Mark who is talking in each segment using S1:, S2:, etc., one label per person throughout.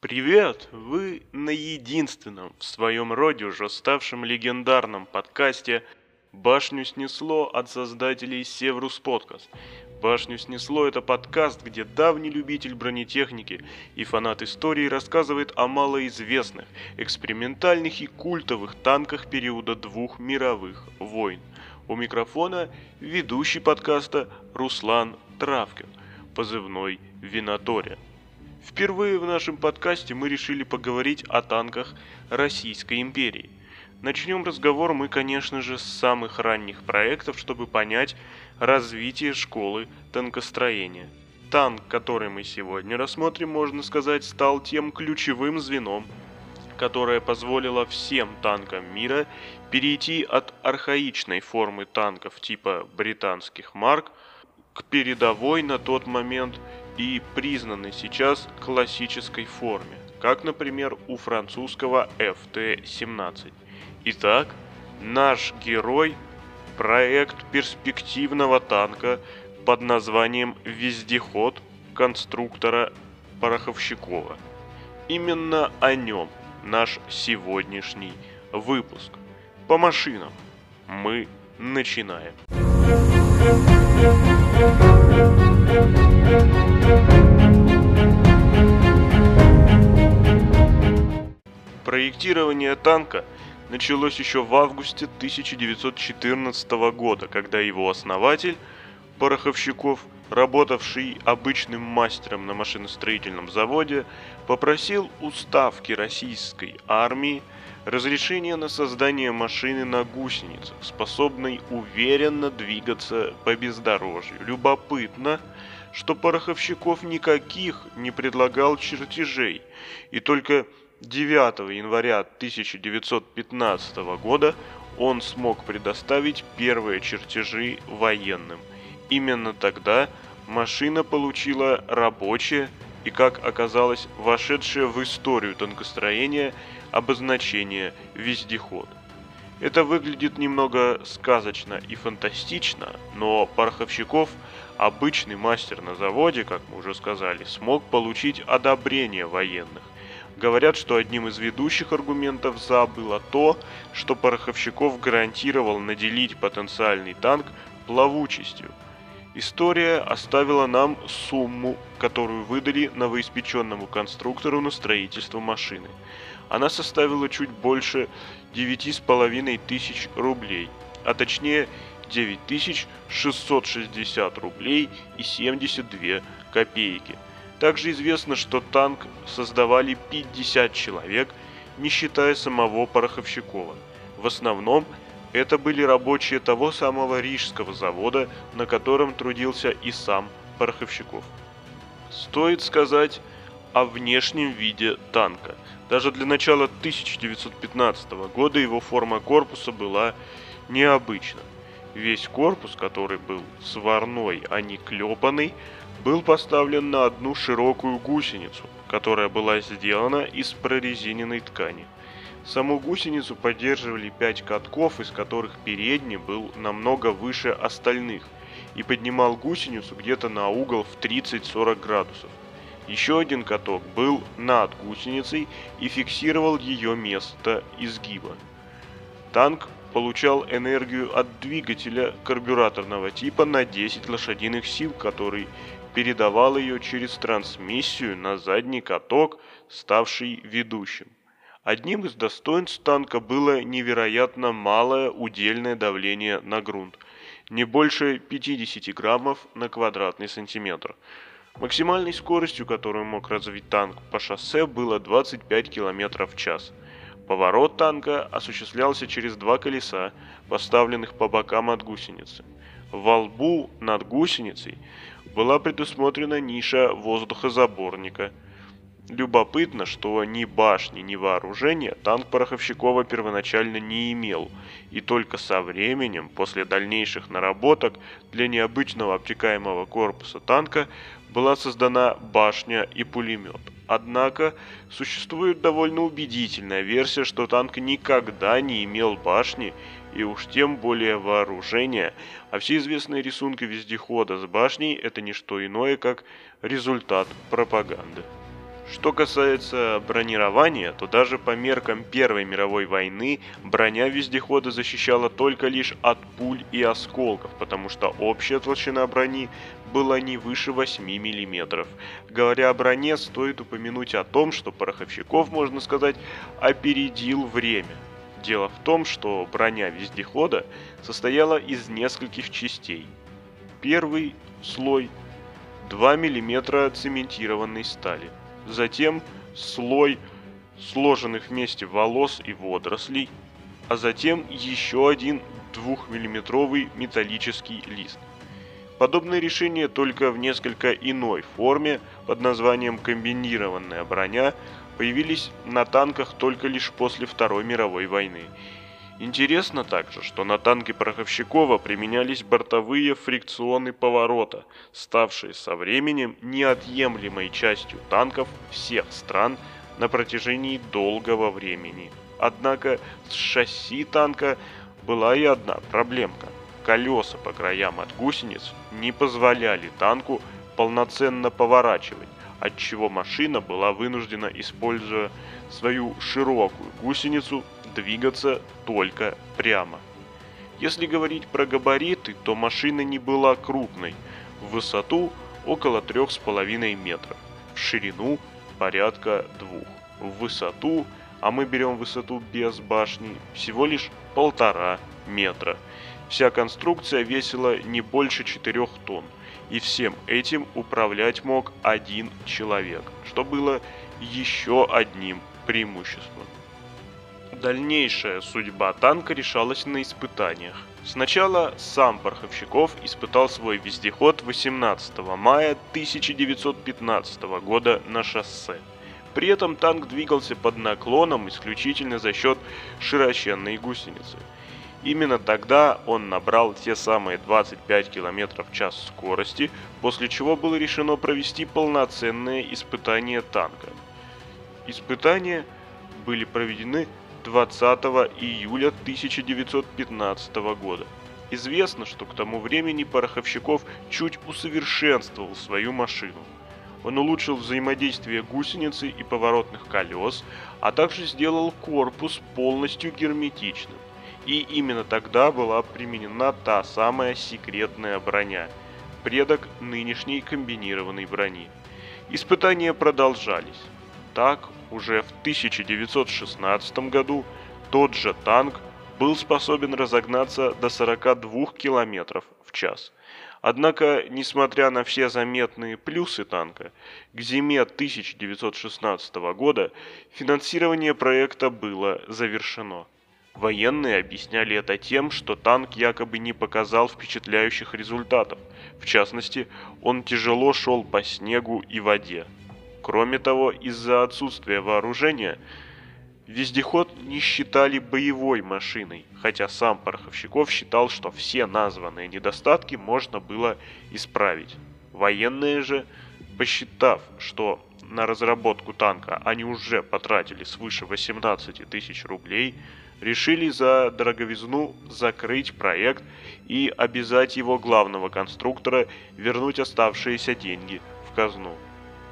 S1: Привет! Вы на единственном в своем роде уже ставшем легендарном подкасте «Башню снесло» от создателей Севрус Подкаст. «Башню снесло» — это подкаст, где давний любитель бронетехники и фанат истории рассказывает о малоизвестных, экспериментальных и культовых танках периода двух мировых войн. У микрофона ведущий подкаста Руслан Травкин, позывной Винатория. Впервые в нашем подкасте мы решили поговорить о танках Российской империи. Начнем разговор мы, конечно же, с самых ранних проектов, чтобы понять развитие школы танкостроения. Танк, который мы сегодня рассмотрим, можно сказать, стал тем ключевым звеном, которое позволило всем танкам мира перейти от архаичной формы танков типа британских марк к передовой на тот момент и признанной сейчас классической форме, как, например, у французского FT-17. Итак, наш герой – проект перспективного танка под названием «Вездеход» конструктора Пороховщикова. Именно о нем наш сегодняшний выпуск. По машинам мы начинаем. Проектирование танка началось еще в августе 1914 года, когда его основатель, Пороховщиков, работавший обычным мастером на машиностроительном заводе, попросил у ставки российской армии разрешение на создание машины на гусеницах, способной уверенно двигаться по бездорожью. Любопытно, что Пороховщиков никаких не предлагал чертежей, и только 9 января 1915 года он смог предоставить первые чертежи военным. Именно тогда машина получила рабочее и, как оказалось, вошедшее в историю танкостроения обозначение «вездеход». Это выглядит немного сказочно и фантастично, но Пороховщиков, обычный мастер на заводе, как мы уже сказали, смог получить одобрение военных. Говорят, что одним из ведущих аргументов «за» было то, что Пороховщиков гарантировал наделить потенциальный танк плавучестью. История оставила нам сумму, которую выдали новоиспеченному конструктору на строительство машины. Она составила чуть больше 9,5 тысяч рублей, а точнее 9660 рублей и 72 копейки – также известно, что танк создавали 50 человек, не считая самого Пороховщикова. В основном это были рабочие того самого Рижского завода, на котором трудился и сам Пороховщиков. Стоит сказать о внешнем виде танка. Даже для начала 1915 года его форма корпуса была необычна. Весь корпус, который был сварной, а не клепанный, был поставлен на одну широкую гусеницу, которая была сделана из прорезиненной ткани. Саму гусеницу поддерживали пять катков, из которых передний был намного выше остальных и поднимал гусеницу где-то на угол в 30-40 градусов. Еще один каток был над гусеницей и фиксировал ее место изгиба. Танк получал энергию от двигателя карбюраторного типа на 10 лошадиных сил, который передавал ее через трансмиссию на задний каток, ставший ведущим. Одним из достоинств танка было невероятно малое удельное давление на грунт, не больше 50 граммов на квадратный сантиметр. Максимальной скоростью, которую мог развить танк по шоссе, было 25 км в час. Поворот танка осуществлялся через два колеса, поставленных по бокам от гусеницы. Во лбу над гусеницей была предусмотрена ниша воздухозаборника. Любопытно, что ни башни, ни вооружения танк Пороховщикова первоначально не имел, и только со временем, после дальнейших наработок для необычного обтекаемого корпуса танка, была создана башня и пулемет. Однако существует довольно убедительная версия, что танк никогда не имел башни и уж тем более вооружения, а все известные рисунки вездехода с башней это не что иное, как результат пропаганды. Что касается бронирования, то даже по меркам Первой мировой войны броня вездехода защищала только лишь от пуль и осколков, потому что общая толщина брони была не выше 8 мм. Говоря о броне, стоит упомянуть о том, что Пороховщиков, можно сказать, опередил время. Дело в том, что броня вездехода состояла из нескольких частей. Первый слой 2 мм цементированной стали – затем слой сложенных вместе волос и водорослей, а затем еще один двухмиллиметровый металлический лист. Подобное решение только в несколько иной форме под названием комбинированная броня появились на танках только лишь после Второй мировой войны Интересно также, что на танке Пороховщикова применялись бортовые фрикционы поворота, ставшие со временем неотъемлемой частью танков всех стран на протяжении долгого времени. Однако с шасси танка была и одна проблемка. Колеса по краям от гусениц не позволяли танку полноценно поворачивать, отчего машина была вынуждена, используя свою широкую гусеницу, двигаться только прямо. Если говорить про габариты, то машина не была крупной, в высоту около 3,5 метров, в ширину порядка 2, в высоту, а мы берем высоту без башни, всего лишь полтора. Вся конструкция весила не больше 4 тонн, и всем этим управлять мог один человек, что было еще одним преимуществом. Дальнейшая судьба танка решалась на испытаниях. Сначала сам Порховщиков испытал свой вездеход 18 мая 1915 года на шоссе. При этом танк двигался под наклоном исключительно за счет широченной гусеницы. Именно тогда он набрал те самые 25 км в час скорости, после чего было решено провести полноценное испытание танка. Испытания были проведены 20 июля 1915 года. Известно, что к тому времени Пороховщиков чуть усовершенствовал свою машину. Он улучшил взаимодействие гусеницы и поворотных колес, а также сделал корпус полностью герметичным. И именно тогда была применена та самая секретная броня, предок нынешней комбинированной брони. Испытания продолжались. Так, уже в 1916 году тот же танк был способен разогнаться до 42 км в час. Однако, несмотря на все заметные плюсы танка, к зиме 1916 года финансирование проекта было завершено. Военные объясняли это тем, что танк якобы не показал впечатляющих результатов. В частности, он тяжело шел по снегу и воде. Кроме того, из-за отсутствия вооружения, вездеход не считали боевой машиной, хотя сам Пороховщиков считал, что все названные недостатки можно было исправить. Военные же, посчитав, что на разработку танка они уже потратили свыше 18 тысяч рублей, решили за дороговизну закрыть проект и обязать его главного конструктора вернуть оставшиеся деньги в казну.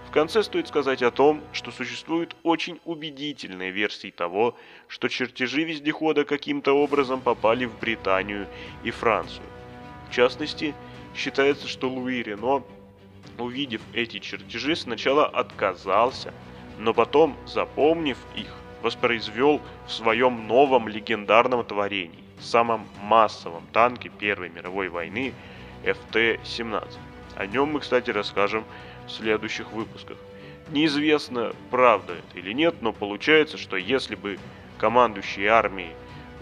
S1: В конце стоит сказать о том, что существуют очень убедительные версии того, что чертежи вездехода каким-то образом попали в Британию и Францию. В частности, считается, что Луи Рено, увидев эти чертежи, сначала отказался, но потом, запомнив их, воспроизвел в своем новом легендарном творении, самом массовом танке Первой мировой войны ФТ-17. О нем мы, кстати, расскажем в следующих выпусках. Неизвестно, правда это или нет, но получается, что если бы командующие армией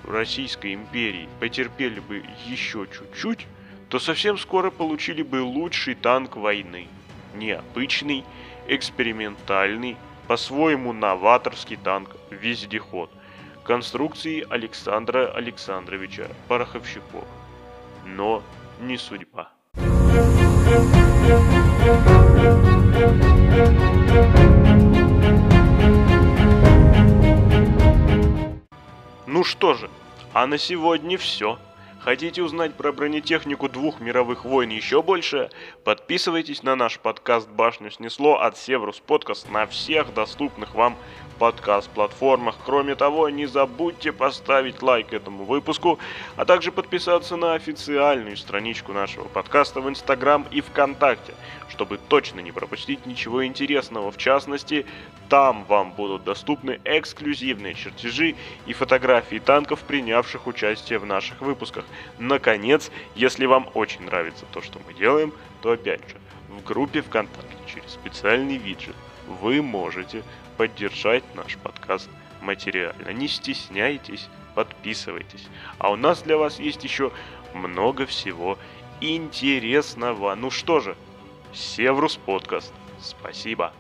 S1: Российской империи потерпели бы еще чуть-чуть, то совсем скоро получили бы лучший танк войны. Необычный, экспериментальный, по-своему новаторский танк «Вездеход» конструкции Александра Александровича Пороховщикова. Но не судьба. Ну что же, а на сегодня все. Хотите узнать про бронетехнику двух мировых войн еще больше? Подписывайтесь на наш подкаст «Башню снесло» от Севрус Подкаст на всех доступных вам подкаст-платформах. Кроме того, не забудьте поставить лайк этому выпуску, а также подписаться на официальную страничку нашего подкаста в Инстаграм и ВКонтакте, чтобы точно не пропустить ничего интересного. В частности, там вам будут доступны эксклюзивные чертежи и фотографии танков, принявших участие в наших выпусках. Наконец, если вам очень нравится то, что мы делаем, то опять же, в группе ВКонтакте через специальный виджет вы можете поддержать наш подкаст материально. Не стесняйтесь, подписывайтесь. А у нас для вас есть еще много всего интересного. Ну что же, Севрус подкаст. Спасибо.